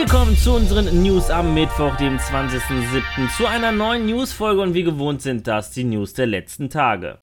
Willkommen zu unseren News am Mittwoch, dem 20.07. zu einer neuen Newsfolge und wie gewohnt sind das die News der letzten Tage.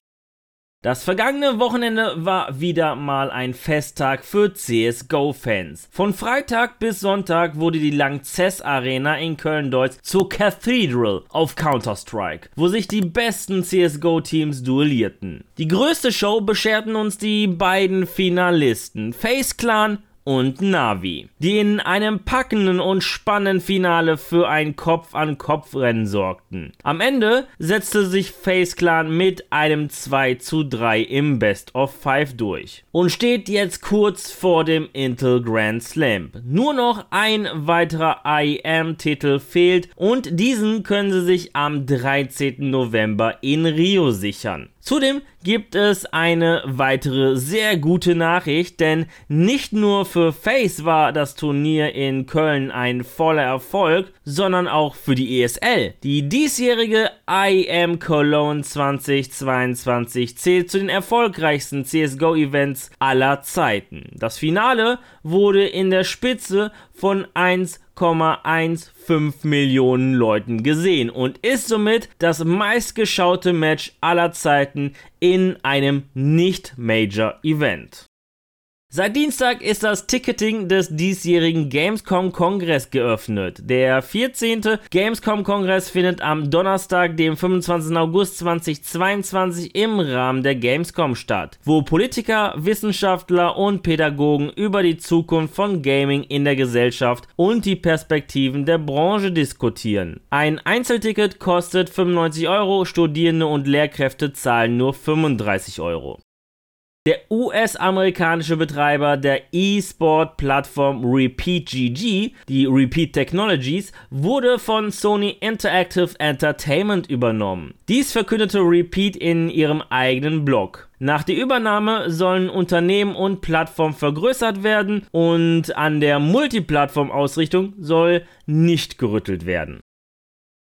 Das vergangene Wochenende war wieder mal ein Festtag für CSGO-Fans. Von Freitag bis Sonntag wurde die Langzess Arena in Köln-Deutz zur Cathedral auf Counter-Strike, wo sich die besten CSGO-Teams duellierten. Die größte Show bescherten uns die beiden Finalisten, FaZe Clan und Navi, die in einem packenden und spannenden Finale für ein Kopf-an-Kopf-Rennen sorgten. Am Ende setzte sich FaZe Clan mit einem 2 zu 3 im Best of 5 durch und steht jetzt kurz vor dem Intel Grand Slam. Nur noch ein weiterer IEM-Titel fehlt und diesen können sie sich am 13. November in Rio sichern. Zudem gibt es eine weitere sehr gute Nachricht, denn nicht nur für FaZe war das Turnier in Köln ein voller Erfolg, sondern auch für die ESL. Die diesjährige IM Cologne 2022 zählt zu den erfolgreichsten CSGO-Events aller Zeiten. Das Finale wurde in der Spitze von 1,15 Millionen Leuten gesehen und ist somit das meistgeschaute Match aller Zeiten in einem Nicht-Major-Event. Seit Dienstag ist das Ticketing des diesjährigen Gamescom-Kongress geöffnet. Der 14. Gamescom-Kongress findet am Donnerstag, dem 25. August 2022 im Rahmen der Gamescom statt, wo Politiker, Wissenschaftler und Pädagogen über die Zukunft von Gaming in der Gesellschaft und die Perspektiven der Branche diskutieren. Ein Einzelticket kostet 95 Euro, Studierende und Lehrkräfte zahlen nur 35 Euro. Der US-amerikanische Betreiber der E-Sport-Plattform RepeatGG, die Repeat Technologies, wurde von Sony Interactive Entertainment übernommen. Dies verkündete Repeat in ihrem eigenen Blog. Nach der Übernahme sollen Unternehmen und Plattformen vergrößert werden und an der Multiplattform-Ausrichtung soll nicht gerüttelt werden.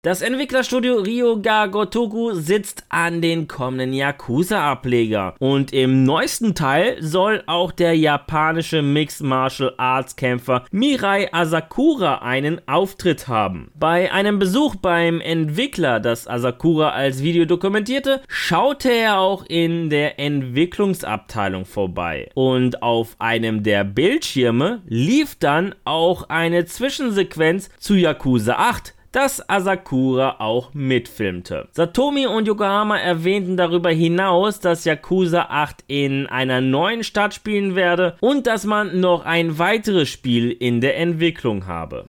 Das Entwicklerstudio Ryoga Gotoku sitzt an den kommenden Yakuza-Ableger. Und im neuesten Teil soll auch der japanische Mixed Martial Arts Kämpfer Mirai Asakura einen Auftritt haben. Bei einem Besuch beim Entwickler, das Asakura als Video dokumentierte, schaute er auch in der Entwicklungsabteilung vorbei. Und auf einem der Bildschirme lief dann auch eine Zwischensequenz zu Yakuza 8 dass Asakura auch mitfilmte. Satomi und Yokohama erwähnten darüber hinaus, dass Yakuza 8 in einer neuen Stadt spielen werde und dass man noch ein weiteres Spiel in der Entwicklung habe.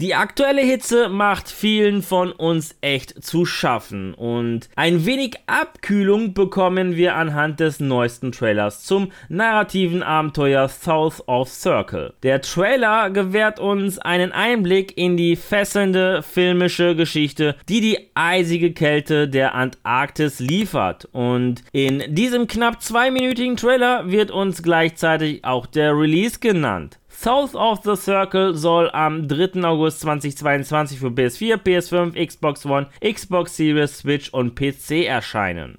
Die aktuelle Hitze macht vielen von uns echt zu schaffen und ein wenig Abkühlung bekommen wir anhand des neuesten Trailers zum narrativen Abenteuer South of Circle. Der Trailer gewährt uns einen Einblick in die fesselnde filmische Geschichte, die die eisige Kälte der Antarktis liefert und in diesem knapp zweiminütigen Trailer wird uns gleichzeitig auch der Release genannt. South of the Circle soll am 3. August 2022 für PS4, PS5, Xbox One, Xbox Series, Switch und PC erscheinen.